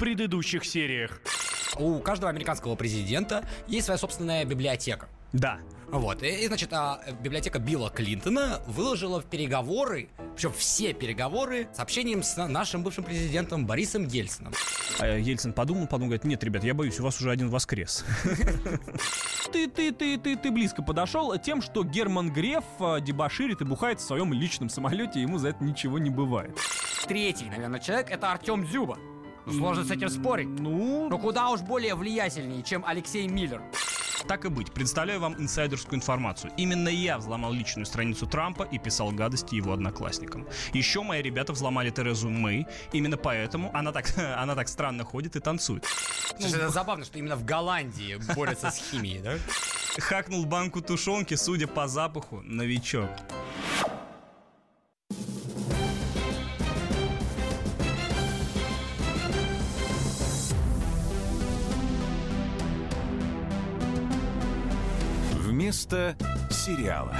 предыдущих сериях. У каждого американского президента есть своя собственная библиотека. Да. Вот, и, и, значит, а, библиотека Билла Клинтона выложила в переговоры, причем все переговоры, сообщением с нашим бывшим президентом Борисом Ельцином. А Ельцин подумал, подумал, говорит, нет, ребят, я боюсь, у вас уже один воскрес. Ты, ты, ты, ты, ты близко подошел тем, что Герман Греф а, дебоширит и бухает в своем личном самолете, ему за это ничего не бывает. Третий, наверное, человек это Артем Дзюба. Сложно с этим спорить. Ну, Но куда уж более влиятельнее, чем Алексей Миллер. Так и быть, представляю вам инсайдерскую информацию. Именно я взломал личную страницу Трампа и писал гадости его одноклассникам. Еще мои ребята взломали Терезу Мэй. Именно поэтому она так, она так странно ходит и танцует. Слушай, это забавно, что именно в Голландии борются с химией, да? Хакнул банку тушенки, судя по запаху, новичок. Вместо сериала.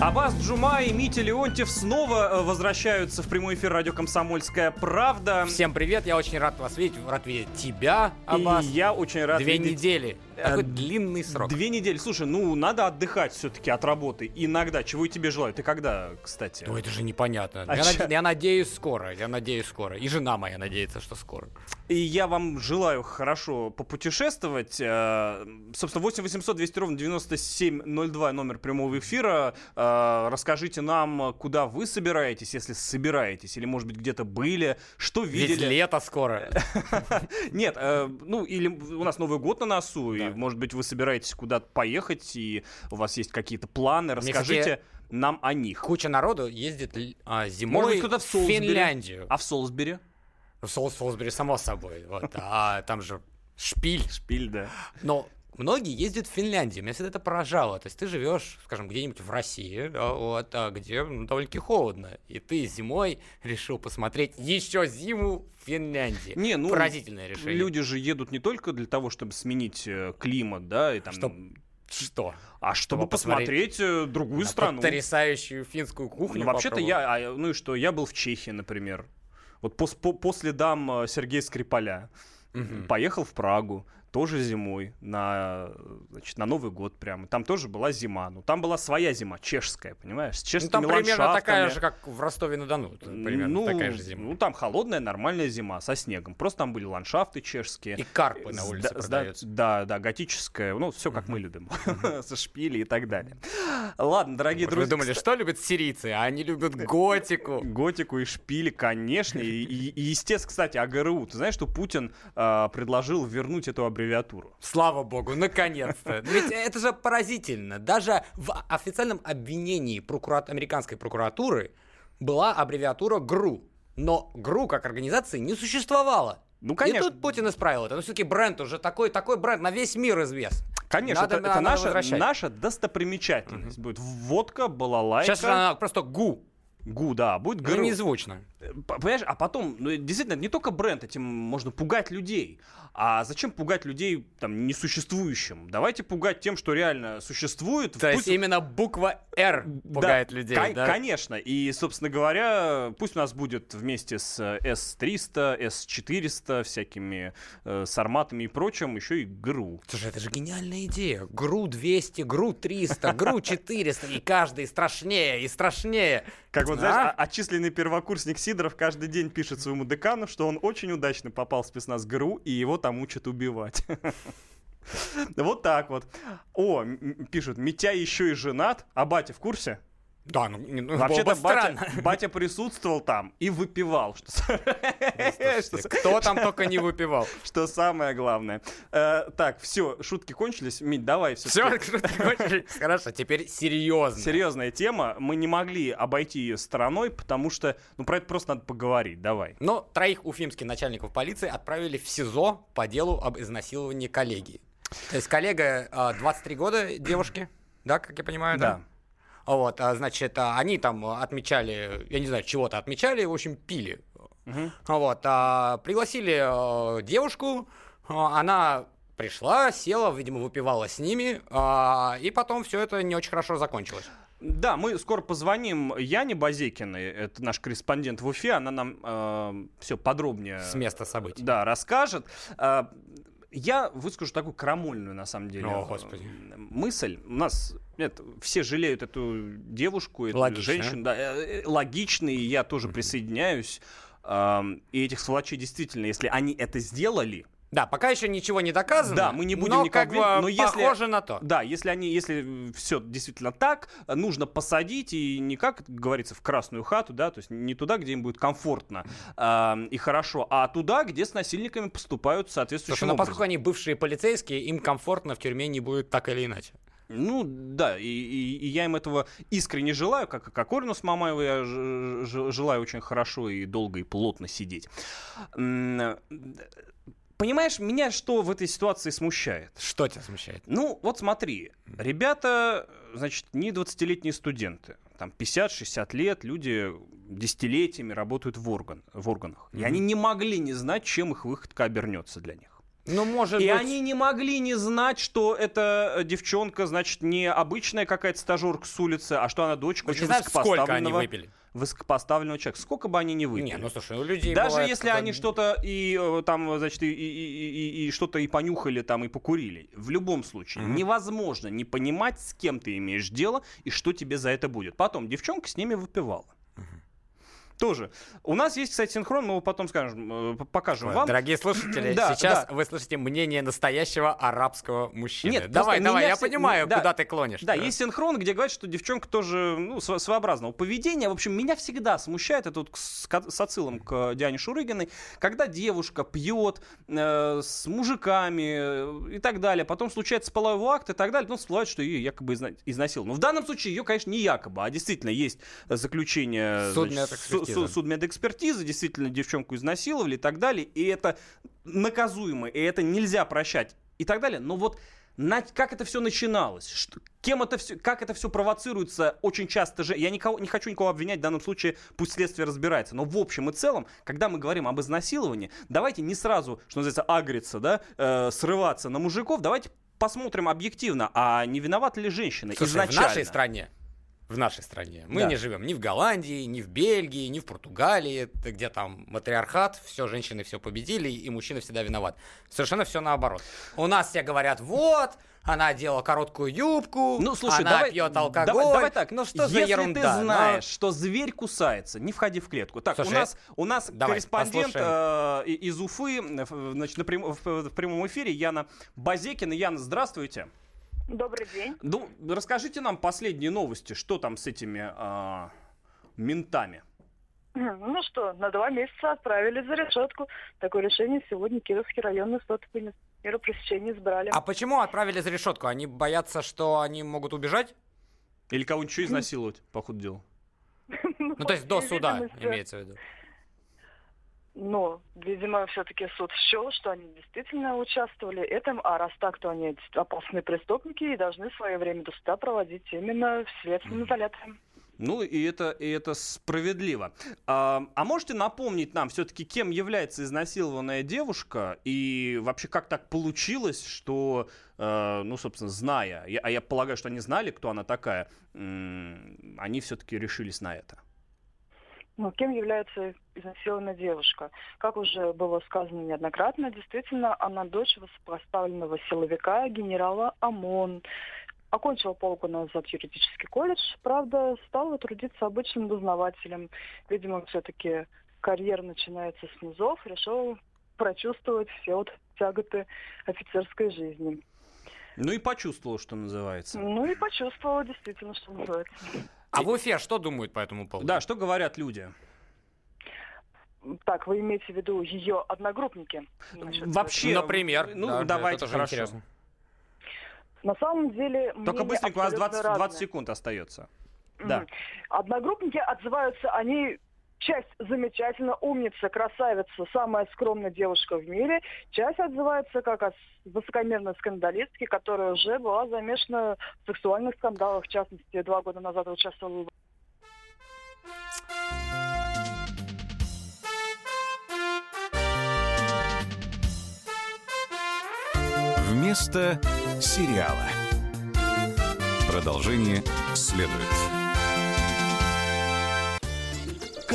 Аббас Джума и Митя Леонтьев снова э, возвращаются в прямой эфир радио «Комсомольская правда». Всем привет, я очень рад вас видеть, рад видеть тебя, Аббас. И я очень рад Две видеть... недели. Э, Такой длинный срок. Две недели. Слушай, ну надо отдыхать все-таки от работы. Иногда. Чего я тебе желаю? Ты когда, кстати? Ну это же непонятно. А я, над- я надеюсь скоро, я надеюсь скоро. И жена моя надеется, что скоро. И я вам желаю хорошо попутешествовать. Э, Собственно, 8 800 200 ровно 9702 номер прямого эфира. Э, Расскажите нам, куда вы собираетесь, если собираетесь, или, может быть, где-то были, что Ведь видели. лето скоро. Нет, э, ну или у нас Новый год на носу, и, может быть, вы собираетесь куда-то поехать, и у вас есть какие-то планы. Расскажите нам о них. Куча народу ездит а, зимой Может в Солсбери. Финляндию. А в Солсбери? В Сол- Солсбери, само собой. Вот. А там же шпиль. Шпиль, да. Но многие ездят в Финляндию. Меня всегда это поражало. То есть ты живешь, скажем, где-нибудь в России, да, вот, а где ну, довольно-таки холодно. И ты зимой решил посмотреть еще зиму в Финляндии. Не, ну, Поразительное решение. Люди же едут не только для того, чтобы сменить э, климат, да, и там, Чтоб Что? а чтобы чтобы посмотреть посмотреть э, другую На страну. потрясающую финскую кухню Ну, вообще-то я, а, ну и что, я был в Чехии, например. Вот пос- по, по следам э, Сергея Скрипаля. Мгм. Поехал в Прагу, тоже зимой, на, значит, на Новый год прямо. Там тоже была зима. Ну, там была своя зима, чешская, понимаешь? С Ну, чешскими там примерно такая же, как в Ростове-на-Дону. Примерно ну, такая же зима. Ну, там холодная, нормальная зима со снегом. Просто там были ландшафты чешские. И карпы на улице да, продаются. Да, да, готическая. Ну, все как мы любим. Со шпили и так далее. Ладно, дорогие Вот Вы друзья. думали, что любят сирийцы? А они любят готику. Готику и шпили, конечно. И, естественно, кстати, АГРУ. Ты знаешь, что Путин а, предложил вернуть эту аббревиатуру? Слава богу, наконец-то. Ведь это же поразительно. Даже в официальном обвинении прокура- американской прокуратуры была аббревиатура ГРУ. Но ГРУ как организации не существовало. Ну, И конечно. тут Путин исправил это. Но все-таки бренд уже такой, такой бренд на весь мир известен. Конечно, Надо- это, надо это наша, возвращать. наша достопримечательность будет. Водка, балалайка. Сейчас она просто ГУ. ГУ, да, будет Ну, ГРУ. незвучно. Понимаешь, а потом, ну, действительно, не только бренд, этим можно пугать людей. А зачем пугать людей там несуществующим? Давайте пугать тем, что реально существует. То есть Пусть- именно буква Да, пугает людей, кон- да? Конечно. И, собственно говоря, пусть у нас будет вместе с э, S300, S400, всякими э, сарматами и прочим, еще и ГРУ. Слушай, это же гениальная идея. ГРУ 200, ГРУ 300, ГРУ 400, и каждый страшнее и страшнее. Как вот, А? знаешь, о- отчисленный первокурсник Сидоров каждый день пишет своему декану, что он очень удачно попал в спецназ ГРУ, и его там учат убивать. Вот так вот. О, пишут, Митя еще и женат, а батя в курсе? Да, ну, ну Вообще-то батя, батя присутствовал там и выпивал, что, Кто там только не выпивал. что самое главное. Э, так, все, шутки кончились. Мить, давай все. Все, хорошо, теперь серьезно. Серьезная тема. Мы не могли обойти ее стороной, потому что, ну, про это просто надо поговорить. Давай. Но троих уфимских начальников полиции отправили в СИЗО по делу об изнасиловании коллеги. То есть коллега а, 23 года девушки, да, как я понимаю, да? Вот, а, значит, а, они там отмечали, я не знаю, чего-то отмечали, в общем, пили. Мгм. Вот, а, пригласили а, девушку, а, она пришла, села, видимо, выпивала с ними, и потом все это не очень хорошо закончилось. Да, мы скоро позвоним Яне Базекиной, это наш корреспондент в Уфе, она нам э, все подробнее... С места событий. Да, расскажет. Э, я выскажу такую крамольную, на самом деле, О, Господи. мысль. У нас нет, все жалеют эту девушку, эту Логично. женщину. Да, э, э, логично, и я тоже присоединяюсь. Э, и этих сволочей действительно, если они это сделали, Да, пока еще ничего не доказано. Да, мы не будем но никак как бы но если- похоже на то. Да, если они, если все действительно так, нужно посадить и не как говорится в красную хату, да, то есть не туда, где им будет комфортно а, и хорошо, а туда, где с насильниками поступают соответствующим Слушай, образом. поскольку они бывшие полицейские, им комфортно в тюрьме не будет так или иначе. Ну да, и, и- и я им этого искренне желаю, как и Кокорину с Мамаевой я ж- ж- желаю очень хорошо и долго и плотно сидеть. Понимаешь, меня что в этой ситуации смущает? Что тебя смущает? Ну, вот смотри, ребята, значит, не 20-летние студенты. Там 50-60 лет, люди десятилетиями работают в, орган, в органах. И они не могли не знать, чем их выходка обернется для них. Ну, может И быть... они не могли не знать, что эта э, девчонка, значит, не обычная какая-то стажерка с улицы, а что она дочка Мы не очень знаем, сколько они выпили. высокопоставленного человека. Сколько бы они ни выпили. Не, ну слушай, у людей Даже бывает если как-то- они что-то и э, там, значит, и, и- и- и- и что-то и понюхали там, и покурили. В любом случае, Мгм. невозможно не понимать, с кем ты имеешь дело и что тебе за это будет. Потом, девчонка с ними выпивала. Тоже. У нас есть, кстати, синхрон, мы его потом скажем, э, покажем вам. Дорогие слушатели, Да, сейчас да. вы слышите мнение настоящего арабского мужчины. Нет, давай, просто давай, я все- понимаю, да, куда ты клонишь. Да, есть синхрон, где говорят, что девчонка тоже ну, сво- своеобразного поведения. В общем, меня всегда смущает, это вот с, с отсылом к Диане Шурыгиной, когда девушка пьет э, с мужиками э, и так далее, потом случается половой акт и так далее, ну, всплывает, что ее якобы изна- изнасиловал. Но в данном случае ее, конечно, не якобы, а действительно есть заключение значит, су- Судмедэкспертиза. Су- судмедэкспертизы, действительно девчонку изнасиловали и так далее, и это наказуемо, и это нельзя прощать и так далее. Но вот на- как это все начиналось, что- кем это все, как это все провоцируется, очень часто же, я никого, не хочу никого обвинять, в данном случае пусть следствие разбирается, но в общем и целом, когда мы говорим об изнасиловании, давайте не сразу, что называется, агриться, да, э, срываться на мужиков, давайте посмотрим объективно, а не виновата ли женщина Слушай, изначально. в нашей стране, в нашей стране, мы Да. не живем ни в Голландии, ни в Бельгии, ни в Португалии, где там матриархат, все, женщины все победили, и мужчина всегда виноват. Совершенно все наоборот. У нас все говорят, вот, она одела короткую юбку, Ну, слушай, она давай, пьет алкоголь. Давай, давай так. Ну что за Если ерунда? ты ну? знаешь, что зверь кусается, не входи в клетку. Так, Слушай, у нас, у нас давай, корреспондент послушаем. э, из Уфы, э, значит, на прям- в, в прямом эфире Яна Базекина. Яна, здравствуйте. Добрый день. Ну, расскажите нам последние новости, что там с этими а, ментами. Ну что, на два месяца отправили за решетку. Такое решение сегодня Кировский районный суд вынес. Меру пресечения избрали. А почему отправили за решетку? Они боятся, что они могут убежать? Или кого-нибудь еще изнасиловать, по ходу дела. Ну, то есть до суда, имеется в виду. Но, видимо, все-таки суд счел, что они действительно участвовали в этом, а раз так, то они опасные преступники и должны свое время до суда проводить именно в следственном изоляторе. Ну, и это, и это справедливо. А, а можете напомнить нам все-таки, кем является изнасилованная девушка? И вообще, как так получилось, что, э, ну, собственно, зная, я- а я полагаю, что они знали, кто она такая, м, они все-таки решились на это. Ну, кем является изнасилованная девушка? Как уже было сказано неоднократно, действительно, она дочь высокопоставленного силовика генерала ОМОН. Окончила полгода назад юридический колледж, правда, стала трудиться обычным дознавателем. Видимо, все-таки карьера начинается с низов, решила прочувствовать все вот тяготы офицерской жизни. Ну и почувствовал, что называется. Ну и почувствовала действительно, что называется. А в Уфе что думают по этому поводу? Да, что говорят люди? Так, вы имеете в виду ее одногруппники? Значит, Вообще, Например. ну, да, давайте, это тоже хорошо. интересно. На самом деле... Только быстренько, у нас абсолютно 20, 20 разные. секунд остается. Да. Одногруппники отзываются, они часть замечательно, умница, красавица, самая скромная девушка в мире. Часть отзывается как о высокомерной скандалистке, которая уже была замешана в сексуальных скандалах. В частности, два года назад участвовала в Вместо сериала. Продолжение следует.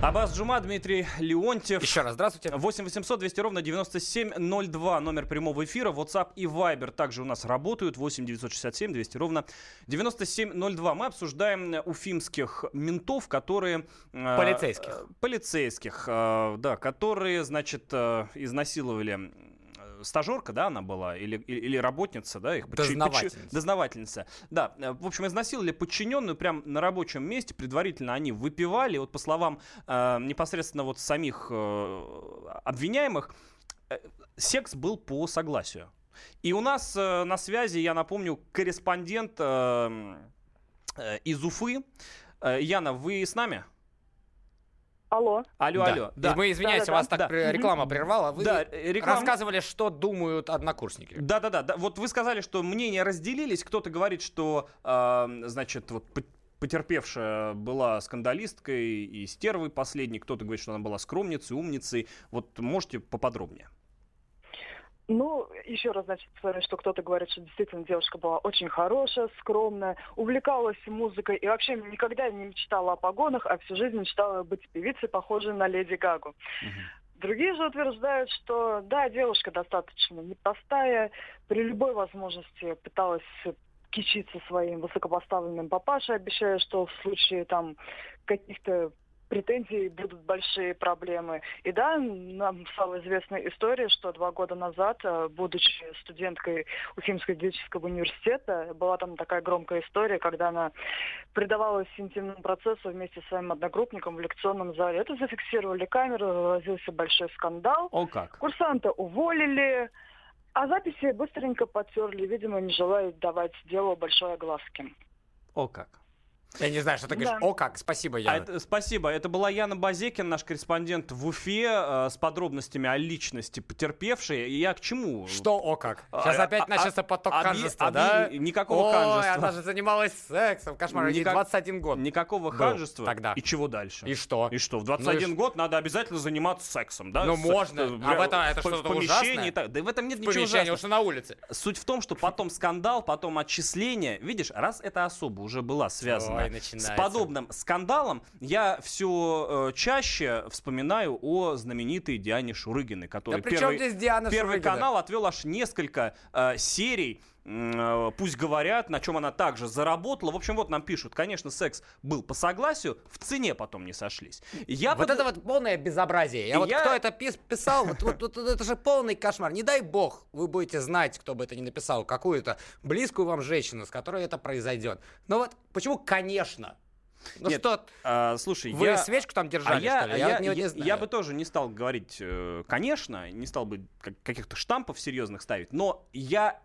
Абаз Джума, Дмитрий Леонтьев. Еще раз здравствуйте. 8 800 200 ровно 9702, номер прямого эфира. WhatsApp и Viber также у нас работают. 8 967 200 ровно 9702. Мы обсуждаем уфимских ментов, которые... Э, полицейских. Э, полицейских, э, да, которые, значит, э, изнасиловали стажерка, да, она была, или, или, или работница, да, их дознавательница. Подчи, дознавательница. Да, э, в общем, изнасиловали подчиненную прямо на рабочем месте, предварительно они выпивали, вот по словам э, непосредственно вот самих э, обвиняемых, э, секс был по согласию. И у нас э, на связи, я напомню, корреспондент э, э, из Уфы. Э, Яна, вы с нами? Алло. Алло, да. алло. Да. Мы, извиняемся, да, да, вас да. так да. реклама прервала. Вы да, реклама... рассказывали, что думают однокурсники. Да, да, да, да. Вот вы сказали, что мнения разделились. Кто-то говорит, что, э, значит, вот потерпевшая была скандалисткой и стервой последней. Кто-то говорит, что она была скромницей, умницей. Вот можете поподробнее? Ну, еще раз, значит, что кто-то говорит, что действительно девушка была очень хорошая, скромная, увлекалась музыкой и вообще никогда не мечтала о погонах, а всю жизнь мечтала быть певицей, похожей на Леди Гагу. Другие же утверждают, что да, девушка достаточно непростая, при любой возможности пыталась кичиться своим высокопоставленным папашей, обещая, что в случае там каких-то претензий будут большие проблемы. И да, нам стала известна история, что два года назад, э, будучи студенткой Уфимского юридического университета, была там такая громкая история, когда она предавалась интимному процессу вместе с своим одногруппником в лекционном зале. Это зафиксировали камеры, разразился большой скандал. О как! Курсанта уволили, а записи быстренько потерли, видимо, не желая давать делу большой огласки. О как! Я не знаю, что ты да. говоришь. О, как, спасибо, Яна. А это, спасибо. Это была Яна Базекин, наш корреспондент в Уфе, э, с подробностями о личности потерпевшей. И я к чему? Что о как? Сейчас а, опять а, начнется поток а, ханжества, да? Никакого Ой, ханжества. она же занималась сексом. Кошмар, ей 21 год. Никакого Был ханжества. Тогда. И чего дальше? И что? И что? В 21 ну, год надо обязательно заниматься сексом, да? Ну, С, можно. Э, а в этом это что-то ужасное? Так, да в этом нет в ничего ужасного. уж на улице. Суть в том, что потом скандал, потом отчисление. Видишь, раз это особо уже была связана Ой, с подобным скандалам я все э, чаще вспоминаю о знаменитой Диане Шурыгиной, которая да первый, здесь Диана первый Шурыгина? канал отвел аж несколько э, серий пусть говорят, на чем она также заработала. В общем, вот нам пишут, конечно, секс был по согласию, в цене потом не сошлись. Я вот под... это вот полное безобразие. Я вот кто это пис писал, вот, вот, вот это же полный кошмар. Не дай бог, вы будете знать, кто бы это ни написал, какую-то близкую вам женщину, с которой это произойдет. Но вот почему, конечно, ну Нет, что, а, слушай, вы я... свечку там держали, а я, что ли? Я, я, я, я, я бы тоже не стал говорить, э, конечно, не стал бы каких-то штампов серьезных ставить, но я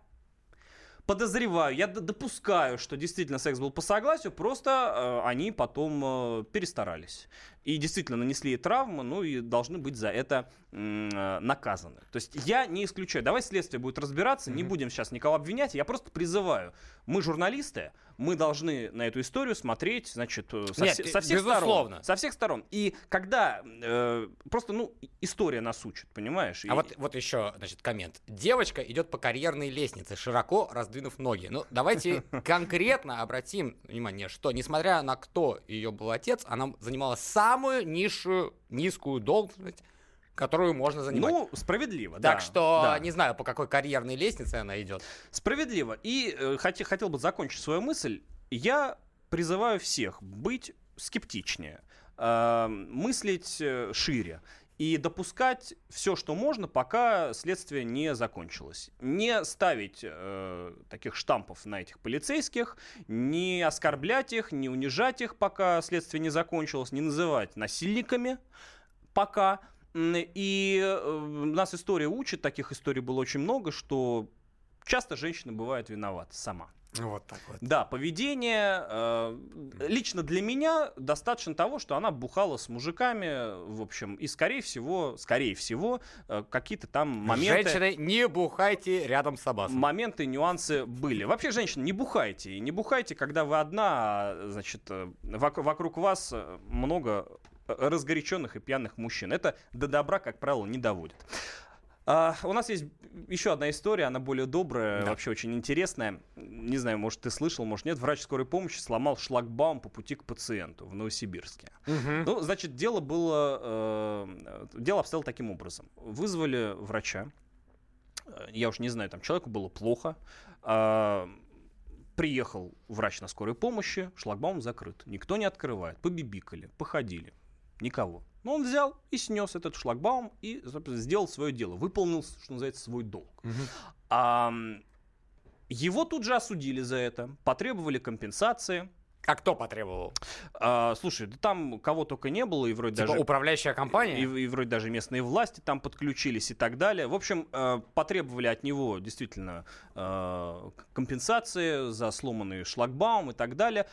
подозреваю, я допускаю, что действительно секс был по согласию, просто э, они потом э, перестарались. И действительно нанесли травмы, ну и должны быть за это э, наказаны. То есть я не исключаю. Давай следствие будет разбираться, mm-hmm. не будем сейчас никого обвинять. Я просто призываю. Мы журналисты, мы должны на эту историю смотреть, значит, э, со, Нет, со всех безусловно. сторон. Со всех сторон. И когда э, просто, ну, история нас учит, понимаешь? А и... вот, вот еще, значит, коммент. Девочка идет по карьерной лестнице, широко раздвинув ноги. Ну, давайте конкретно обратим внимание, что, несмотря на кто ее был отец, она занимала самую низшую, низкую должность которую можно занимать. Ну, справедливо, так да. Так что да. не знаю, по какой карьерной лестнице она идет. Справедливо. И э, хот- хотел бы закончить свою мысль. Я призываю всех быть скептичнее, э, мыслить э, шире. И и допускать все, что можно, пока следствие не закончилось. Не ставить э, таких штампов на этих полицейских, не оскорблять их, не унижать их, пока следствие не закончилось, не называть насильниками пока. И э, нас история учит, таких историй было очень много, что часто женщина бывает виновата сама. Вот так вот. Да, поведение э, лично для меня достаточно того, что она бухала с мужиками, в общем, и скорее всего, скорее всего, э, какие-то там моменты. Женщины, не бухайте рядом с Аббасом. Моменты, нюансы были. Вообще, женщины, не бухайте. И не бухайте, когда вы одна, а, значит, э, вокруг, вокруг вас много разгоряченных и пьяных мужчин. Это до добра, как правило, не доводит. А, у нас есть еще одна история, она более добрая, да. вообще очень интересная. Не знаю, может, ты слышал, может, нет. Врач скорой помощи сломал шлагбаум по пути к пациенту в Новосибирске. Угу. Ну, значит, дело было... Э, дело обстояло таким образом. Вызвали врача. Я уж не знаю, там человеку было плохо. Э, приехал врач на скорой помощи, шлагбаум закрыт. Никто не открывает. Побибикали, походили. Никого. Но он взял и снес этот шлагбаум и сделал свое дело, выполнил, что называется, свой долг. Угу. А, его тут же осудили за это, потребовали компенсации. А кто потребовал? А, слушай, да там кого только не было, и вроде типа даже... управляющая компания? И, и вроде даже местные власти там подключились и так далее. В общем, э, потребовали от него действительно э, компенсации за сломанный шлагбаум и так далее.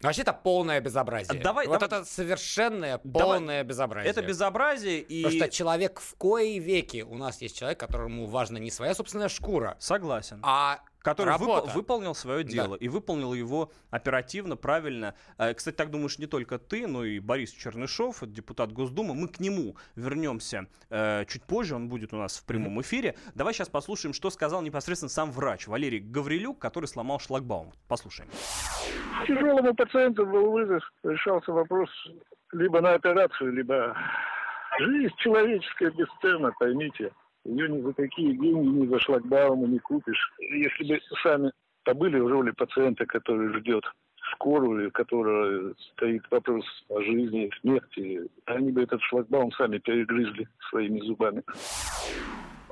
Вообще это полное безобразие. Давай, вот давай, это совершенное полное давай, безобразие. Это безобразие и... Потому что человек в кои веки... У нас есть человек, которому важна не своя собственная шкура. Согласен. А который вып- выполнил свое дело да. и выполнил его оперативно, правильно. Э, кстати, так думаешь не только ты, но и Борис Чернышов, депутат Госдумы. Мы к нему вернемся э, чуть позже, он будет у нас в прямом эфире. Давай сейчас послушаем, что сказал непосредственно сам врач Валерий Гаврилюк, который сломал шлагбаум. Послушаем. Тяжелому пациенту был вызов, решался вопрос либо на операцию, либо жизнь человеческая бесценна, поймите. Ее ни за какие деньги, ни за шлагбаумы не купишь. Если бы сами побыли в роли пациента, который ждет скорую, которая стоит вопрос о жизни и смерти, они бы этот шлагбаум сами перегрызли своими зубами.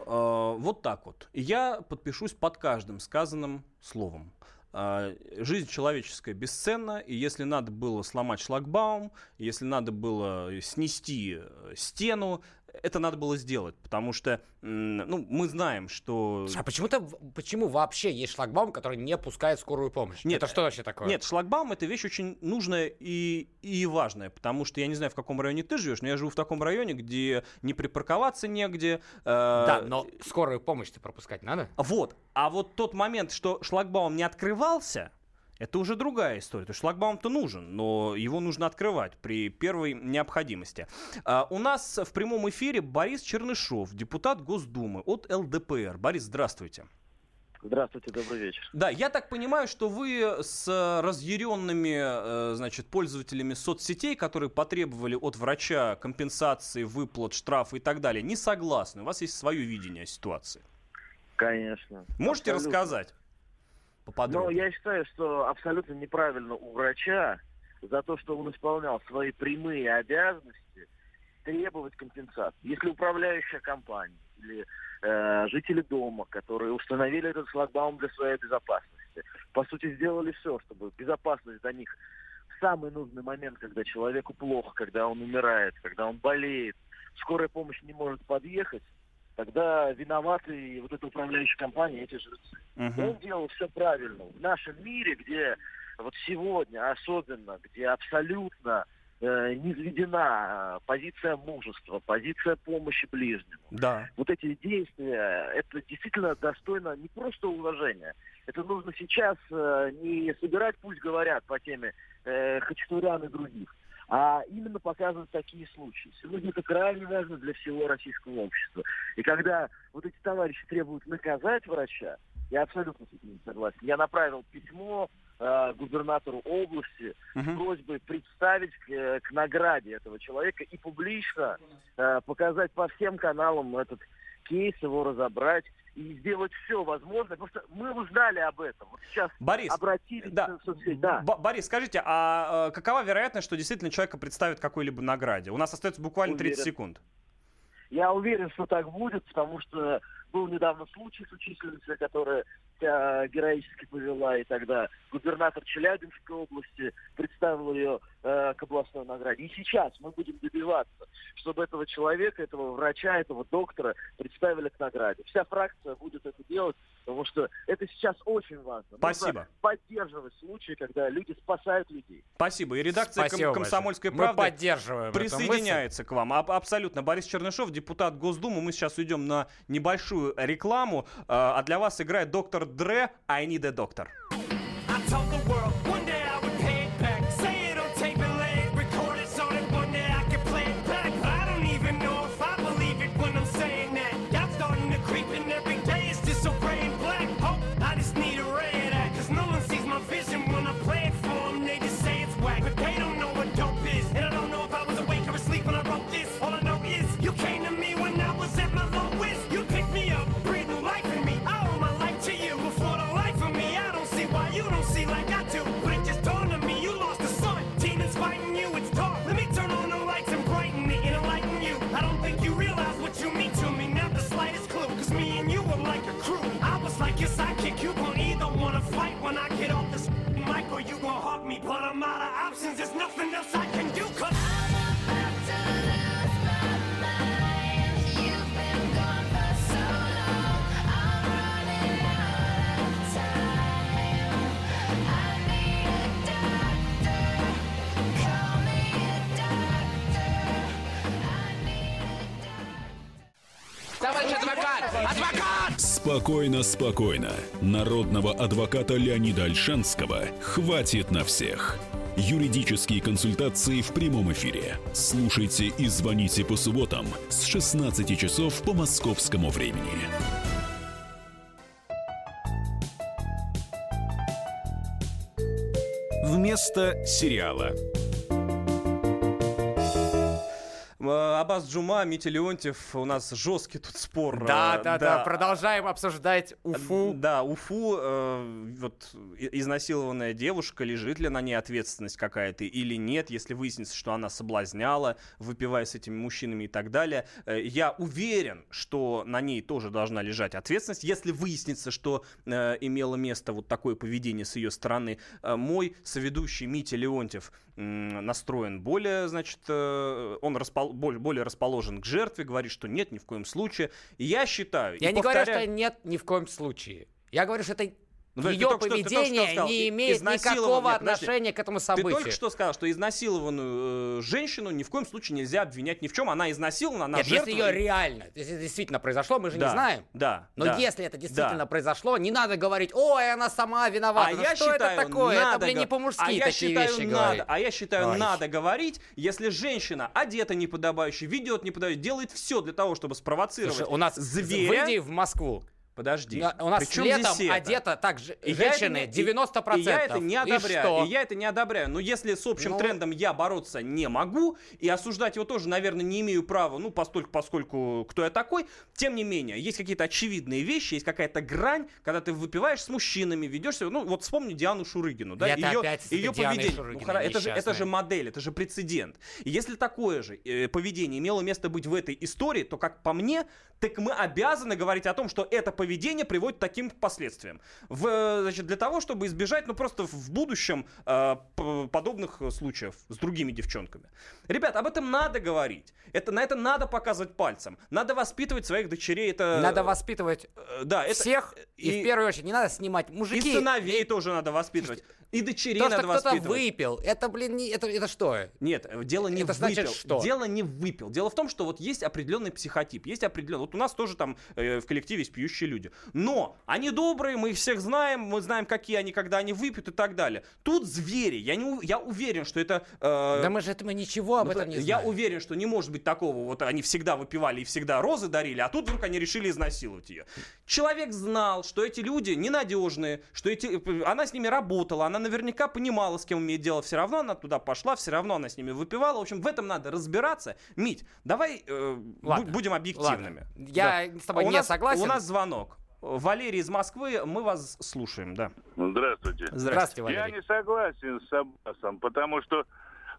А, вот так вот. Я подпишусь под каждым сказанным словом. А, жизнь человеческая бесценна, и если надо было сломать шлагбаум, если надо было снести стену, это надо было сделать, потому что, ну, мы знаем, что... А почему-то, почему вообще есть шлагбаум, который не пускает скорую помощь? Нет, это что вообще такое? Нет, шлагбаум это вещь очень нужная и, и важная, потому что я не знаю, в каком районе ты живешь, но я живу в таком районе, где не припарковаться негде. Э... Да, но скорую помощь-то пропускать надо? Вот, а вот тот момент, что шлагбаум не открывался, это уже другая история. То есть шлагбаум-то нужен, но его нужно открывать при первой необходимости. А, у нас в прямом эфире Борис Чернышов, депутат Госдумы от ЛДПР. Борис, здравствуйте. Здравствуйте, добрый вечер. Да, я так понимаю, что вы с разъяренными, э, значит, пользователями соцсетей, которые потребовали от врача компенсации, выплат, штрафы и так далее, не согласны. У вас есть свое видение ситуации. Конечно. Можете абсолютно. рассказать? Поподробнее. Но я считаю, что абсолютно неправильно у врача за то, что он исполнял свои прямые обязанности, требовать компенсации. Если управляющая компания или э, жители дома, которые установили этот шлагбаум для своей безопасности, по сути сделали все, чтобы безопасность до них в самый нужный момент, когда человеку плохо, когда он умирает, когда он болеет, скорая помощь не может подъехать, тогда виноваты вот эта управляющая компания, эти жрецы. Uh-huh. Он делал все правильно. В нашем мире, где вот сегодня особенно, где абсолютно э, низведена позиция мужества, позиция помощи ближнему. Да. Вот эти действия, это действительно достойно не просто уважения. Это нужно сейчас э, не собирать, пусть говорят по теме э, Хачатурян и других, а именно показывать такие случаи. Сегодня это крайне важно для всего российского общества. И когда вот эти товарищи требуют наказать врача, я абсолютно с этим не согласен. Я направил письмо э, губернатору области uh-huh. с просьбой представить к, э, к награде этого человека и публично э, показать по всем каналам этот кейс, его разобрать и сделать все возможное, потому что мы узнали об этом. Вот сейчас Борис, обратились да. в соцсети. Да. Борис, скажите, а э, какова вероятность, что действительно человека представят какой-либо награде? У нас остается буквально Уверен. 30 секунд. Я уверен, что так будет, потому что был недавно случай с учительницей, которая себя героически повела, и тогда губернатор Челябинской области представил ее э, к областной награде. И сейчас мы будем добиваться, чтобы этого человека, этого врача, этого доктора представили к награде. Вся фракция будет это делать, потому что это сейчас очень важно. Спасибо. Нужно поддерживать случаи, когда люди спасают людей. Спасибо. И редакция Спасибо «Комсомольской большое. правды» Мы поддерживаем присоединяется к вам. А- абсолютно. Борис Чернышов, депутат Госдумы. Мы сейчас уйдем на небольшую рекламу. А для вас играет доктор Дре «I need a doctor». Спокойно, спокойно. Народного адвоката Леонида Альшанского хватит на всех. Юридические консультации в прямом эфире. Слушайте и звоните по субботам с 16 часов по московскому времени. Вместо сериала. Абаз Джума, Митя Леонтьев, у нас жесткий тут спор. Да, да, да, продолжаем обсуждать Уфу. Да, Уфу, э, вот изнасилованная девушка, лежит ли на ней ответственность какая-то или нет, если выяснится, что она соблазняла, выпивая с этими мужчинами и так далее. Э, я уверен, что на ней тоже должна лежать ответственность, если выяснится, что э, имело место вот такое поведение с ее стороны. Э, мой соведущий Митя Леонтьев э, настроен более, значит, э, он распол более, более расположен к жертве, говорит, что нет, ни в коем случае. И я считаю... Я не повторяю... говорю, что нет ни в коем случае. Я говорю, что это ну, Ее поведение что, сказал, не имеет никакого нет, отношения к этому событию. Ты только что сказал, что изнасилованную э, женщину ни в коем случае нельзя обвинять ни в чем. Она изнасилована, она нет, жертва. если ее реально, если это действительно произошло, мы же да, не знаем. Да. Но да, если это действительно да. произошло, не надо говорить, ой, она сама виновата. А ну, я что считаю, это такое? Надо, это, блин, не по-мужски а я считаю, вещи надо, говорить. А я считаю, Ой. надо говорить, если женщина одета неподобающе, ведет неподобающе, делает все для того, чтобы спровоцировать Слушай, у нас зверя. выйди в Москву. Подожди. Да, у нас Причем летом это? одета так же И женщины это не- 90%. И, и я это не И одобряю. что? И я это не одобряю. Но если с общим Ну- трендом я бороться не могу, и осуждать его тоже, наверное, не имею права, ну, постольку, поскольку кто я такой, тем не менее, есть какие-то очевидные вещи, есть какая-то грань, когда ты выпиваешь с мужчинами, ведешь себя, ну, вот вспомни Диану Шурыгину, да, Это ее, опять ее поведение. Шурыгиной Ну, это, же, это же модель, это же прецедент. И если такое же э, поведение имело место быть в этой истории, то, как по мне, так мы обязаны говорить о том, что это поведение приводит к таким последствиям. В, э, значит, для того, чтобы избежать, ну, просто в будущем э, подобных случаев с другими девчонками. Ребят, об этом надо говорить. Это, на это надо показывать пальцем. Надо воспитывать своих дочерей. Это, Надо воспитывать э, да, это, всех, и, в первую очередь не надо снимать и мужики. сыновей тоже надо воспитывать. И дочерей То, надо кто-то выпил, это, блин, не, это, это что? Нет, дело не Это в значит выпил. что? Дело не выпил. Дело в том, что вот есть определенный психотип, есть определенный. Вот у нас тоже там э, в коллективе есть пьющие люди. Но они добрые, мы их всех знаем, мы знаем, какие они, когда они выпьют и так далее. Тут звери. Я, не, я уверен, что это... э, Да мы же мы ничего об ну, этом не я знаем. уверен, что не может быть такого, вот они всегда выпивали и всегда розы дарили, а тут вдруг они решили изнасиловать ее. Человек знал, что эти люди ненадежные, что эти, она с ними работала, она наверняка понимала, с кем имеет дело, все равно она туда пошла, все равно она с ними выпивала. В общем, в этом надо разбираться. Мить, давай э, Ладно, бу- будем объективными. Ладно. Я с тобой У не нас- согласен. У нас звонок. Валерий из Москвы, мы вас слушаем, да. Здравствуйте. Здравствуйте, Я Валерий. не согласен с Аббасом, потому что,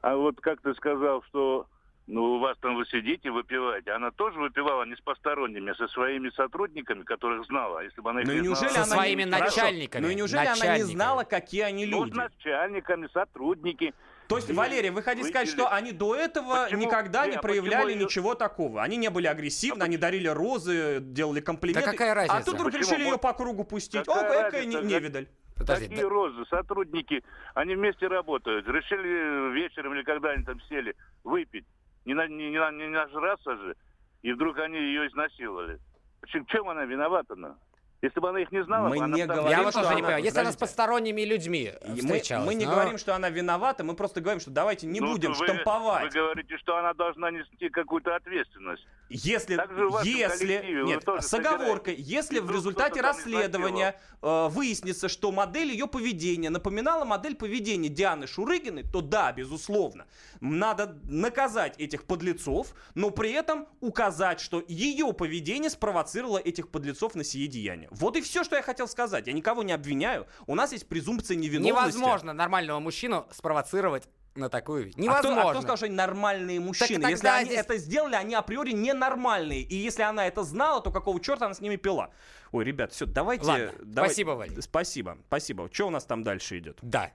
а вот как ты сказал, что ну, у вас там сидеть и выпивать. Она тоже выпивала не с посторонними, а со своими сотрудниками, которых знала. Если бы она их ну, не неужели знала. Со своими не... начальниками. Ну и неужели начальниками. она не знала, какие они люди? Ну, с начальниками, сотрудники. То есть, Валерий, вы хотите сказать, что они до этого почему? никогда не, не проявляли почему? ничего такого? Они не были агрессивны, а они дарили розы, делали комплименты. Да какая разница? А тут вдруг решили ее по кругу пустить. Какая О, какая не, невидаль. Подожди, Такие да... розы, сотрудники, они вместе работают. Решили вечером или когда они там сели выпить. Не, на, не, не, не нажраться же. И вдруг они ее изнасиловали. В чем она виновата-то? Если бы она их не знала, мы не говорим, Я вот тоже не понимаю. Если она с посторонними людьми мы, мы не но... говорим, что она виновата, мы просто говорим, что давайте не ну, будем вы, штамповать. Вы говорите, что она должна нести какую-то ответственность. Если, если, нет, с оговоркой, если в результате расследования э, выяснится, что модель ее поведения напоминала модель поведения Дианы Шурыгиной, то да, безусловно, надо наказать этих подлецов, но при этом указать, что ее поведение спровоцировало этих подлецов на сие деяние. Вот и все, что я хотел сказать. Я никого не обвиняю. У нас есть презумпция невиновности. Невозможно нормального мужчину спровоцировать на такую вещь. Невозможно. А кто, а кто сказал, что они нормальные мужчины? Так, если они здесь... это сделали, они априори ненормальные. И если она это знала, то какого черта она с ними пила? Ой, ребят, все, давайте... Ладно, давайте... спасибо, Валь. Спасибо, спасибо. Что у нас там дальше идет? Да.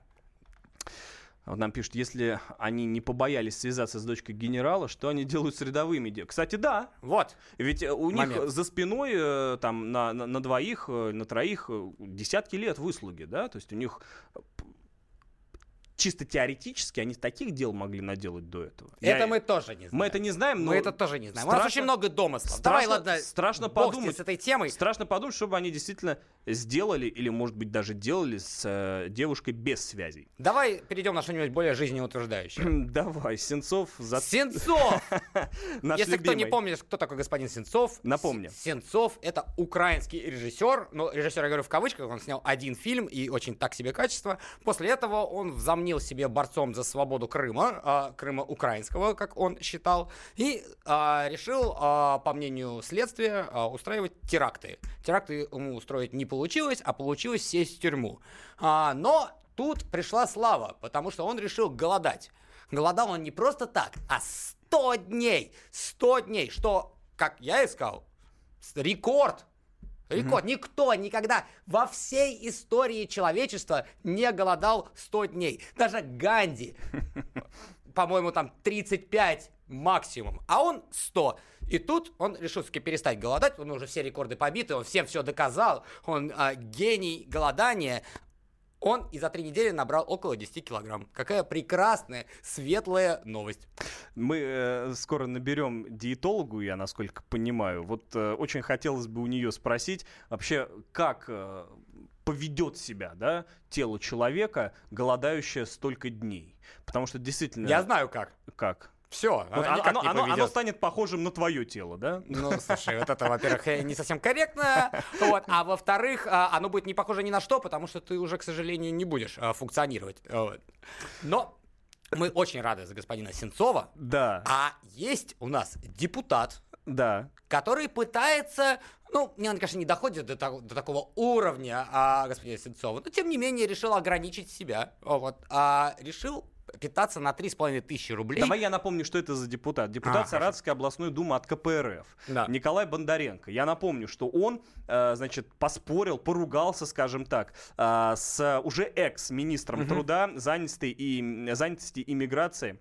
Вот нам пишут, если они не побоялись связаться с дочкой генерала, что они делают с рядовыми? Кстати, да. Вот. Ведь э, у Момент. них за спиной э, там на, на, на двоих, э, на троих десятки лет выслуги, да? То есть у них чисто теоретически они таких дел могли наделать до этого. Это Я... мы тоже не знаем. Мы это не знаем, но... Мы это тоже не знаем. Страшно... У нас очень много домыслов. Страшно, Давай, ладно, страшно подумать с этой темой. Страшно подумать, чтобы они действительно сделали или, может быть, даже делали с э, девушкой без связей. Давай перейдем на что-нибудь более жизнеутверждающее. Давай, Сенцов... За... Сенцов! Если кто не помнит, кто такой господин Сенцов... Напомни. Сенцов — это украинский режиссер. Но режиссер, я говорю в кавычках, он снял один фильм и очень так себе качество. После этого он взомнил себе борцом за свободу Крыма, э, Крыма украинского, как он считал, и э, решил, э, по мнению следствия, устраивать теракты. Теракты ему устроить не получилось, а получилось сесть в тюрьму. А, но тут пришла слава, потому что он решил голодать. Голодал он не просто так, а 100 дней. 100 дней, что, как я искал, рекорд Рекорд. Mm-hmm. Никто никогда во всей истории человечества не голодал 100 дней. Даже Ганди, по-моему, там 35 максимум, а он 100. И тут он решил все-таки перестать голодать, он уже все рекорды побиты, он всем все доказал, он а, гений голодания, он и за три недели набрал около 10 килограмм. Какая прекрасная, светлая новость. Мы э, скоро наберем диетологу, я насколько понимаю. Вот э, очень хотелось бы у нее спросить вообще, как э, поведет себя, да, тело человека, голодающее столько дней. Потому что действительно... Я знаю как. Как? Все, вот оно, оно, оно, оно станет похожим на твое тело, да? Ну, слушай, вот это, во-первых, э, не совсем корректно, вот, а во-вторых, а, оно будет не похоже ни на что, потому что ты уже, к сожалению, не будешь а, функционировать. Вот. Но мы очень рады за господина Сенцова. Да. А есть у нас депутат, да. который пытается ну, мне он, конечно, не доходит до, того, до такого уровня а, господина Сенцова, но тем не менее решил ограничить себя. Вот, а, решил питаться на 3,5 тысячи рублей. Давай я напомню, что это за депутат. Депутат а, Саратовской хорошо. областной думы от КПРФ. Да. Николай Бондаренко. Я напомню, что он, э, значит, поспорил, поругался, скажем так, э, с уже экс-министром угу. труда, занятости и, занятости и миграции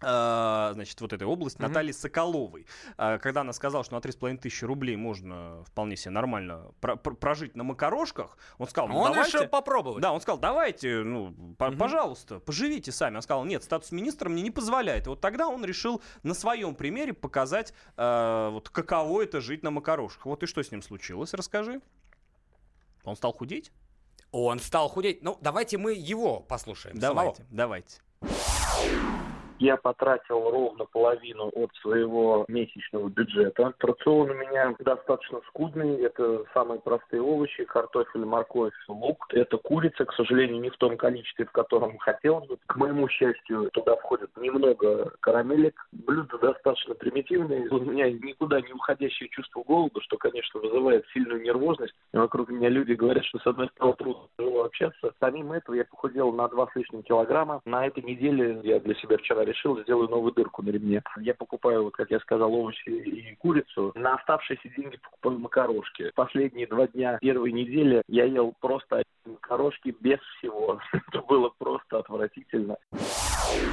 значит, вот этой области, mm-hmm. Натальи Соколовой, а, когда она сказала, что на 3,5 тысячи рублей можно вполне себе нормально про- прожить на макарошках, он сказал, ну, он давайте... решил попробовать. Да, он сказал, давайте, ну, mm-hmm. пожалуйста, поживите сами. Он сказал, нет, статус министра мне не позволяет. И вот тогда он решил на своем примере показать, э, вот каково это жить на макарошках. Вот и что с ним случилось, расскажи. Он стал худеть? Он стал худеть. Ну, давайте мы его послушаем. Давайте, самого. давайте я потратил ровно половину от своего месячного бюджета. Рацион у меня достаточно скудный. Это самые простые овощи, картофель, морковь, лук. Это курица, к сожалению, не в том количестве, в котором хотелось бы. К моему счастью, туда входит немного карамелек. Блюдо достаточно примитивное. У меня никуда не уходящее чувство голода, что, конечно, вызывает сильную нервозность. Вокруг меня люди говорят, что с одной стороны трудно общаться. Помимо этого, я похудел на 2 с лишним килограмма. На этой неделе я для себя вчера решил, сделаю новую дырку на ремне. Я покупаю, вот как я сказал, овощи и курицу. На оставшиеся деньги покупаю макарошки. Последние два дня первой недели я ел просто макарошки без всего. Это было просто отвратительно.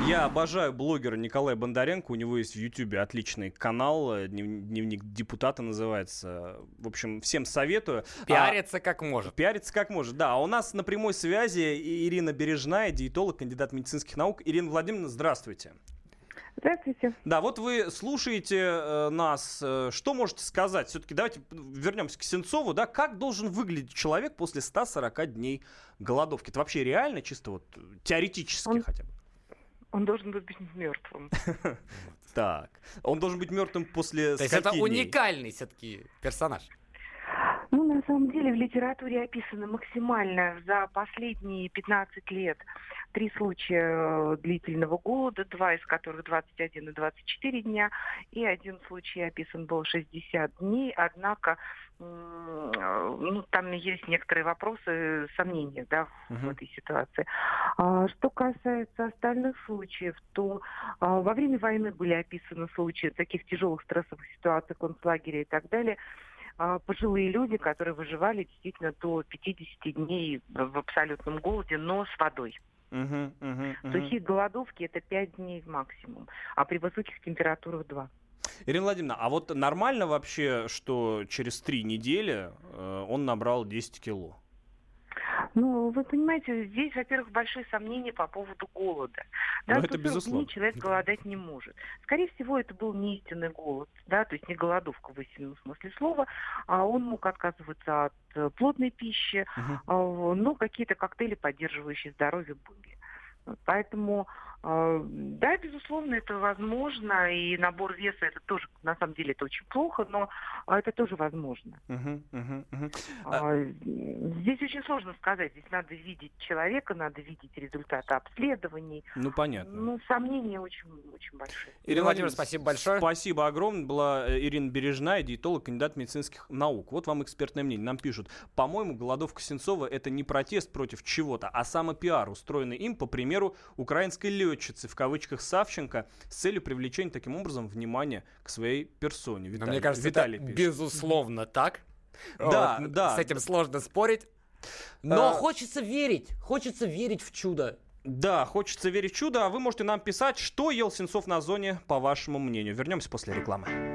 Я обожаю блогера Николая Бондаренко. У него есть в Ютубе отличный канал. Э, дневник депутата называется. В общем, всем советую. А, пиарится а, как может. Пиарится как может, да. А у нас на прямой связи Ирина Бережная, диетолог, кандидат медицинских наук. Ирина Владимировна, здравствуйте. Здравствуйте. Да, вот вы слушаете э, нас. Э, что можете сказать? Все-таки давайте вернемся к Сенцову. Да, как должен выглядеть человек после 140 дней голодовки? Это вообще реально, чисто вот теоретически он, хотя бы? Он должен быть мертвым. Так. Он должен быть мертвым после То есть это уникальный все-таки персонаж. На самом деле, в литературе описано максимально за последние 15 лет три случая э, длительного голода, два из которых 21 и 24 дня, и один случай описан был 60 дней, однако ну, там есть некоторые вопросы, сомнения да, uh-huh. в этой ситуации. А, что касается остальных случаев, то а, во время войны были описаны случаи таких тяжелых стрессовых ситуаций, концлагеря и так далее, пожилые люди, которые выживали действительно до 50 дней в абсолютном голоде, но с водой. Сухие голодовки это 5 дней максимум, а при высоких температурах 2. Ирина Владимировна, а вот нормально вообще, что через три недели э, он набрал 10 кило? Ну, вы понимаете, здесь, во-первых, большие сомнения по поводу голода. Да, это безусловно. человек голодать не может. Скорее всего, это был не истинный голод, да, то есть не голодовка в истинном смысле слова, а он мог отказываться от э, плотной пищи, угу. но какие-то коктейли, поддерживающие здоровье, были. Поэтому, да, безусловно, это возможно, и набор веса это тоже, на самом деле, это очень плохо, но это тоже возможно. Uh-huh, uh-huh, uh-huh. Здесь очень сложно сказать, здесь надо видеть человека, надо видеть результаты обследований. Ну, понятно. Ну, сомнения очень, очень большие. Ирина Владимировна, спасибо большое. Спасибо огромное. Была э, Ирина Бережная, диетолог, кандидат медицинских наук. Вот вам экспертное мнение. Нам пишут, по-моему, голодовка Сенцова это не протест против чего-то, а самопиар, устроенный им по примеру украинской летчицы, в кавычках Савченко, с целью привлечения таким образом внимания к своей персоне. Виталий, мне кажется, Виталий это пишет. безусловно так. Да, вот, да. С этим сложно спорить. Но а... хочется верить, хочется верить в чудо. Да, хочется верить в чудо, а вы можете нам писать, что ел Сенцов на зоне, по вашему мнению. Вернемся после рекламы.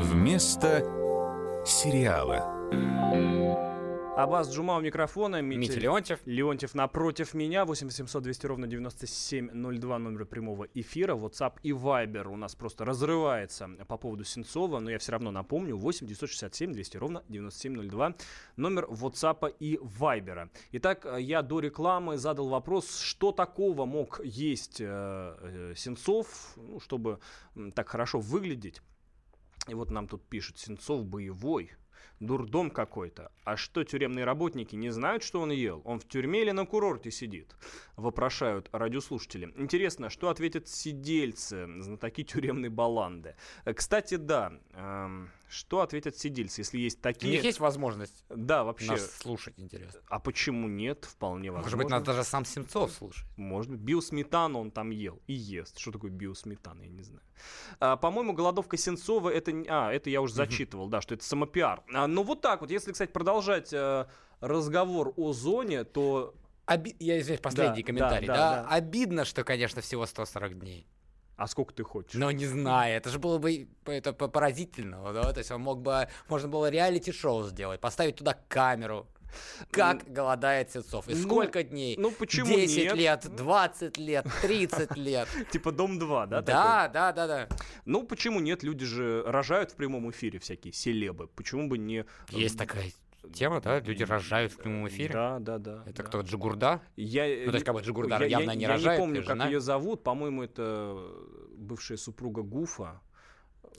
Вместо сериала. Абаз Джума у микрофона. Митя, Митя Леонтьев. Леонтьев напротив меня. 8700 200 ровно 9702 номер прямого эфира. WhatsApp и Viber у нас просто разрывается по поводу Сенцова. Но я все равно напомню. 8 967 200 ровно 9702 номер WhatsApp и Viber. Итак, я до рекламы задал вопрос, что такого мог есть э, э, Сенцов, ну, чтобы так хорошо выглядеть. И вот нам тут пишут, Сенцов боевой, дурдом какой-то. А что, тюремные работники не знают, что он ел? Он в тюрьме или на курорте сидит? Вопрошают радиослушатели. Интересно, что ответят сидельцы, знатоки тюремной баланды? Кстати, да, эм, что ответят сидельцы, если есть такие... У них есть возможность да, вообще... нас слушать, интересно. А почему нет? Вполне возможно. Может быть, нас даже сам Семцов слушает. Может быть. Биосметану он там ел и ест. Что такое биосметана, я не знаю. А, по-моему, голодовка Сенцова, это... А, это я уже зачитывал, да, что это самопиар. А, ну вот так вот, если, кстати, продолжать э, разговор о зоне, то... Оби... Я извиняюсь, последний да, комментарий. Да, да? да, обидно, что, конечно, всего 140 дней. А сколько ты хочешь? Ну, не знаю, это же было бы это поразительно, да, то есть он мог бы, можно было реалити-шоу сделать, поставить туда камеру, как голодает Сенцов? И ну, сколько дней? Ну почему 10 нет? лет, 20 лет, 30 лет. Типа Дом 2, да? Да, да, да, да. Ну почему нет? Люди же рожают в прямом эфире всякие селебы. Почему бы не... Есть такая тема, да? Люди рожают в прямом эфире. Да, да, да. Это да. кто? Джигурда? Я, ну, то есть, как бы Джигурда я, явно я, не я рожает. Я не помню, как ее зовут. По-моему, это бывшая супруга Гуфа.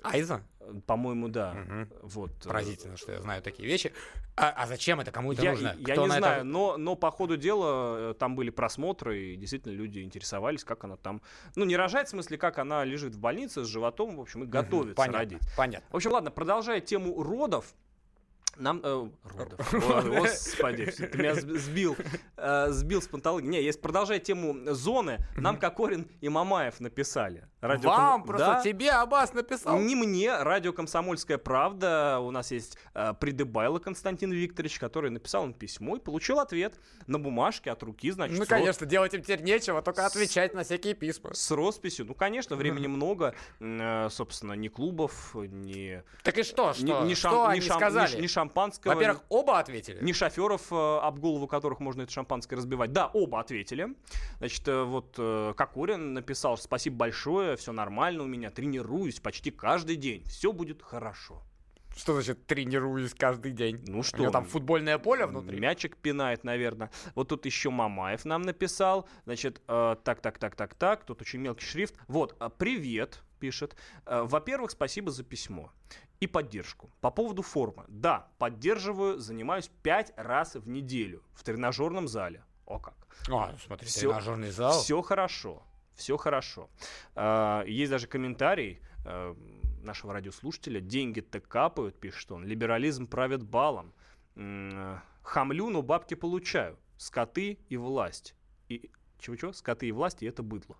Айза? По-моему, да. Угу. Вот. Поразительно, что я знаю такие вещи. А, а зачем это? Кому это я, нужно? Я Кто не знаю, это... но, но по ходу дела там были просмотры, и действительно люди интересовались, как она там... Ну, не рожает, в смысле, как она лежит в больнице с животом, в общем, и готовится угу, понятно, родить. Понятно. В общем, ладно, продолжая тему родов, нам... Э, родов. Господи, ты меня сбил. Э, сбил с пантологии. Не, если продолжать тему зоны, нам Кокорин и Мамаев написали. Радио Вам Ком... просто да? тебе Аббас написал? Не мне, радио «Комсомольская правда». У нас есть э, Придыбайло Константин Викторович, который написал им письмо и получил ответ на бумажке от руки, значит. Ну, конечно, делать им теперь нечего, только отвечать на всякие письма. С росписью. Ну, конечно, времени много. Э, собственно, ни клубов, ни... Так и что? Что, ни, ни шам... что ни шам... сказали? Ни, ни шампанского. Во-первых, оба ответили. Ни шоферов, э, об голову которых можно это шампанское разбивать. Да, оба ответили. Значит, э, вот э, Кокорин написал, спасибо большое, все нормально у меня, тренируюсь почти каждый день, все будет хорошо. Что значит тренируюсь каждый день? Ну что? У него там футбольное поле внутри. Мячик пинает, наверное. Вот тут еще Мамаев нам написал. Значит, э, так, так, так, так, так. Тут очень мелкий шрифт. Вот, привет, пишет. Э, во-первых, спасибо за письмо и поддержку. По поводу формы. Да, поддерживаю, занимаюсь пять раз в неделю в тренажерном зале. О как. А, смотри, все, тренажерный зал. Все хорошо все хорошо. А, есть даже комментарий а, нашего радиослушателя. Деньги-то капают, пишет он. Либерализм правит балом. Хамлю, но бабки получаю. Скоты и власть. И чего-чего? Скоты и власть, и это быдло.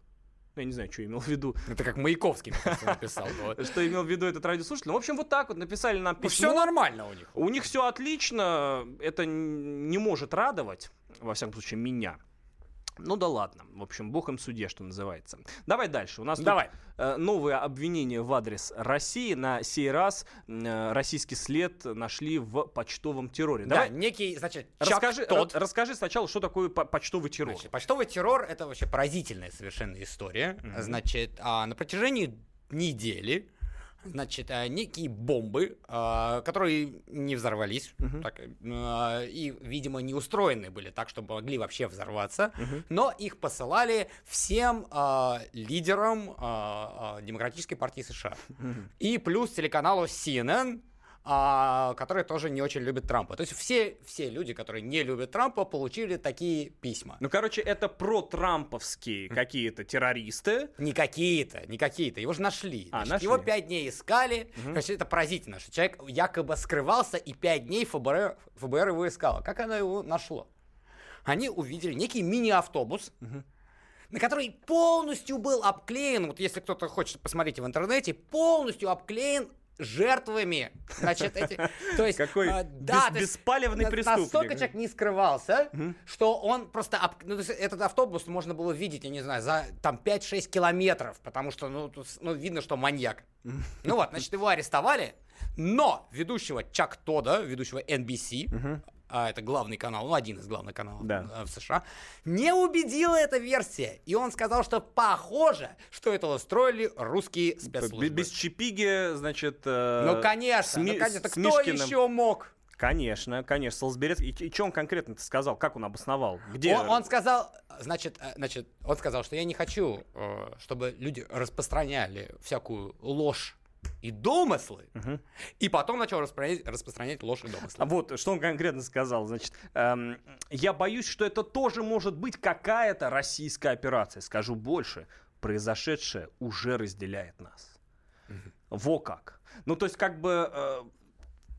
Ну, я не знаю, что имел в виду. Это как Маяковский написал. Что имел в виду этот радиослушатель. Ну, в общем, вот так вот написали нам письмо. Все нормально у них. У них все отлично. Это не может радовать, во всяком случае, меня. Ну да ладно. В общем, бог им суде, что называется. Давай дальше. У нас Давай. Тут, э, новые обвинения в адрес России. На сей раз э, российский след нашли в почтовом терроре. Давай. Да, некий, значит, расскажи, тот. расскажи сначала, что такое почтовый террор. Значит, почтовый террор это вообще поразительная совершенно история. Mm-hmm. Значит, а, на протяжении недели значит, э, некие бомбы, э, которые не взорвались, uh-huh. так, э, и, видимо, не устроены были так, чтобы могли вообще взорваться, uh-huh. но их посылали всем лидерам Демократической партии США. Uh-huh. И плюс телеканалу CNN, которые тоже не очень любят Трампа. То есть все, все люди, которые не любят Трампа, получили такие письма. Ну, короче, это про-трамповские какие-то террористы. Не какие-то, не какие-то. Его же нашли. А, нашли. Его пять дней искали. Угу. Короче, это поразительно, что человек якобы скрывался, и пять дней ФБР, ФБР его искало. Как оно его нашло? Они увидели некий мини-автобус, угу на который полностью был обклеен, вот если кто-то хочет посмотреть в интернете, полностью обклеен жертвами, значит, эти, то есть, Какой а, да, бес, беспалевный преступник. Настолько человек не скрывался, угу. что он просто, ну, этот автобус можно было видеть, я не знаю, за там 5-6 километров, потому что, ну, тут, ну, видно, что маньяк. Ну вот, значит, его арестовали, но ведущего Чак Тода, ведущего NBC, угу а это главный канал, ну один из главных каналов да. Э, в США, не убедила эта версия. И он сказал, что похоже, что это устроили русские спецслужбы. Без Чипиги, значит... Э, ну, конечно, ну, конечно. Кто Мишкиным. еще мог? Конечно, конечно, Солсберец. И, и что он конкретно сказал? Как он обосновал? Где? Он, он сказал, значит, э, значит, он сказал, что я не хочу, э, чтобы люди распространяли всякую ложь и домыслы, угу. и потом начал распространять, распространять ложь и домыслы. А вот что он конкретно сказал. Значит, эм, я боюсь, что это тоже может быть какая-то российская операция. Скажу больше, произошедшее уже разделяет нас. Угу. Во как. Ну, то есть, как бы... Э,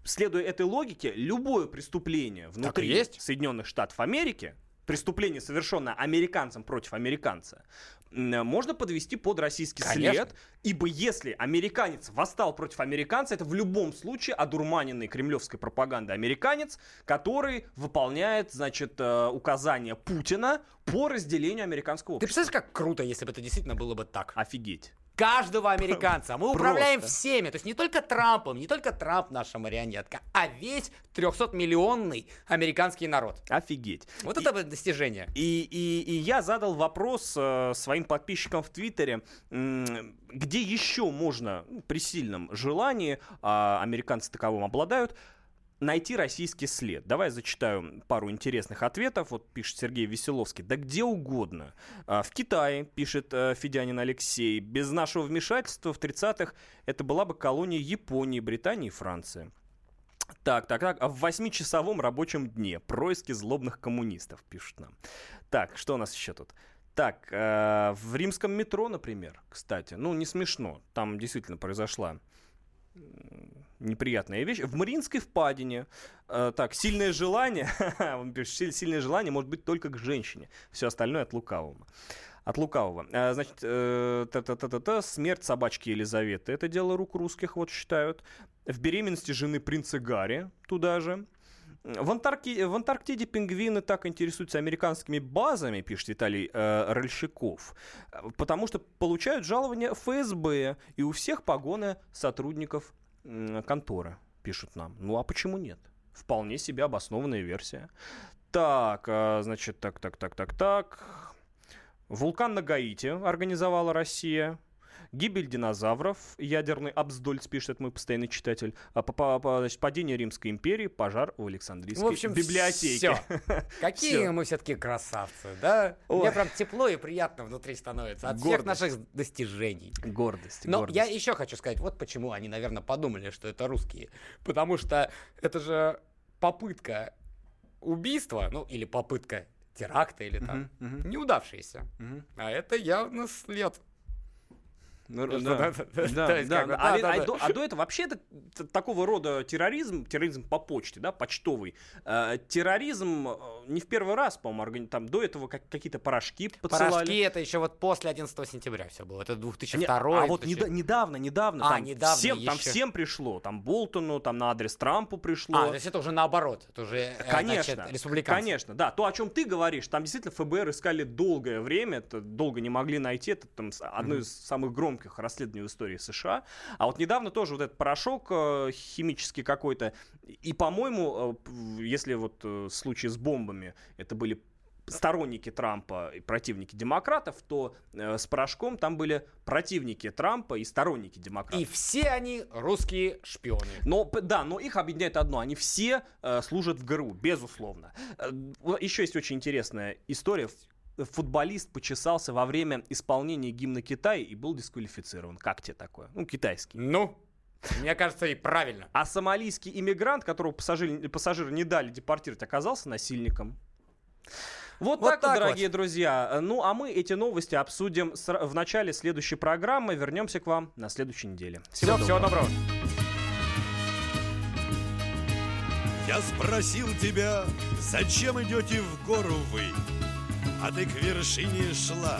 следуя этой логике, любое преступление внутри Соединенных Штатов Америки, преступление, совершенное американцем против американца, можно подвести под российский Конечно. след, ибо если американец восстал против американца, это в любом случае одурманенный кремлевской пропагандой американец, который выполняет, значит, э, указания Путина по разделению американского общества. Ты представляешь, как круто, если бы это действительно было бы так? Офигеть каждого американца. Мы управляем Просто. всеми. То есть не только Трампом, не только Трамп наша марионетка, а весь 300-миллионный американский народ. Офигеть. Вот и, это достижение. И, и, и я задал вопрос э, своим подписчикам в Твиттере, э, где еще можно ну, при сильном желании, а американцы таковым обладают, найти российский след. Давай зачитаю пару интересных ответов. Вот пишет Сергей Веселовский. Да где угодно. А, в Китае, пишет э, Федянин Алексей, без нашего вмешательства в 30-х это была бы колония Японии, Британии и Франции. Так, так, так. А в восьмичасовом рабочем дне происки злобных коммунистов, пишут нам. Так, что у нас еще тут? Так, э, в римском метро, например, кстати, ну не смешно, там действительно произошла неприятная вещь. В Мариинской впадине, э, так, сильное желание, сильное желание может быть только к женщине. Все остальное от лукавого. От лукавого. Э, значит, э, та -та -та -та -та, смерть собачки Елизаветы. Это дело рук русских, вот считают. В беременности жены принца Гарри туда же. В, Антарки... в Антарктиде пингвины так интересуются американскими базами, пишет Виталий э, Рольщиков, потому что получают жалования ФСБ, и у всех погоны сотрудников э, конторы, пишут нам. Ну а почему нет? Вполне себе обоснованная версия. Так, э, значит, так, так, так, так, так. Вулкан на Гаити организовала Россия. Гибель динозавров, ядерный Абсдольц, пишет мой постоянный читатель. А, по, по, по, значит, падение Римской империи, пожар в Александрийской в общем, библиотеке. Все. Какие все. мы все-таки красавцы, да? Ой. Мне прям тепло и приятно внутри становится от гордость. всех наших достижений. Гордость. Но гордость. я еще хочу сказать, вот почему они, наверное, подумали, что это русские. Потому что это же попытка убийства, ну или попытка теракта или там uh-huh, uh-huh. неудавшийся. Uh-huh. А это явно след ну, да, да, да, А до этого вообще это такого рода терроризм, терроризм по почте, да, почтовый. Э, терроризм э, не в первый раз, по-моему, там до этого какие-то порошки посылали. Порошки это еще вот после 11 сентября все было, это 2002 А вот недавно, недавно, а, недавно всем, там всем пришло, там Болтону, там на адрес Трампу пришло. А, то есть это уже наоборот, это уже, э, конечно, республиканцы. Конечно, да, то, о чем ты говоришь, там действительно ФБР искали долгое время, это долго не могли найти, это там одно из самых громких громких расследований в истории США. А вот недавно тоже вот этот порошок э, химический какой-то. И, по-моему, э, если вот э, случай с бомбами, это были сторонники Трампа и противники демократов, то э, с порошком там были противники Трампа и сторонники демократов. И все они русские шпионы. Но да, но их объединяет одно: они все э, служат в ГРУ, безусловно. Э, еще есть очень интересная история футболист почесался во время исполнения гимна Китая и был дисквалифицирован. Как тебе такое? Ну, китайский. Ну, Мне кажется, и правильно. А сомалийский иммигрант, которого пассажир, пассажиры не дали депортировать, оказался насильником. Вот, вот так, так дорогие вот. друзья. Ну, а мы эти новости обсудим в начале следующей программы. Вернемся к вам на следующей неделе. Всего, Все, всего доброго. Я спросил тебя, зачем идете в гору вы? А ты к вершине шла,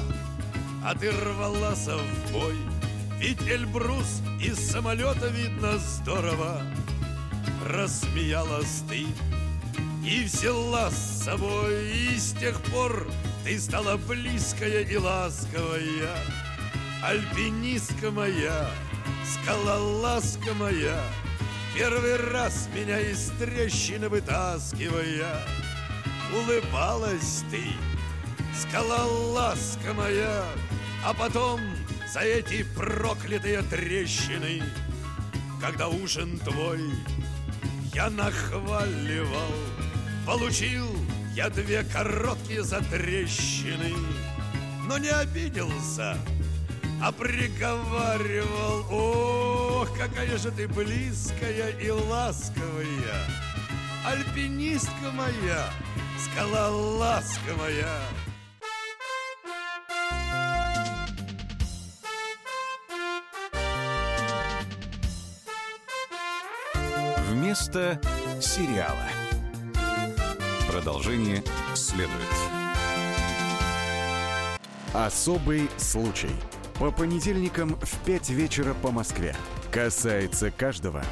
а ты рвалась в бой. Ведь Эльбрус из самолета видно здорово. Рассмеялась ты и взяла с собой, и с тех пор ты стала близкая и ласковая, альпинистка моя, скалолазка моя, первый раз меня из трещины вытаскивая, улыбалась ты, скалолазка моя, а потом за эти проклятые трещины, когда ужин твой я нахваливал, Получил я две короткие затрещины, но не обиделся, а приговаривал, ох, какая же ты близкая и ласковая, альпинистка моя, скалолазка моя. Вместо сериала. Продолжение следует. Особый случай. По понедельникам в 5 вечера по Москве. Касается каждого.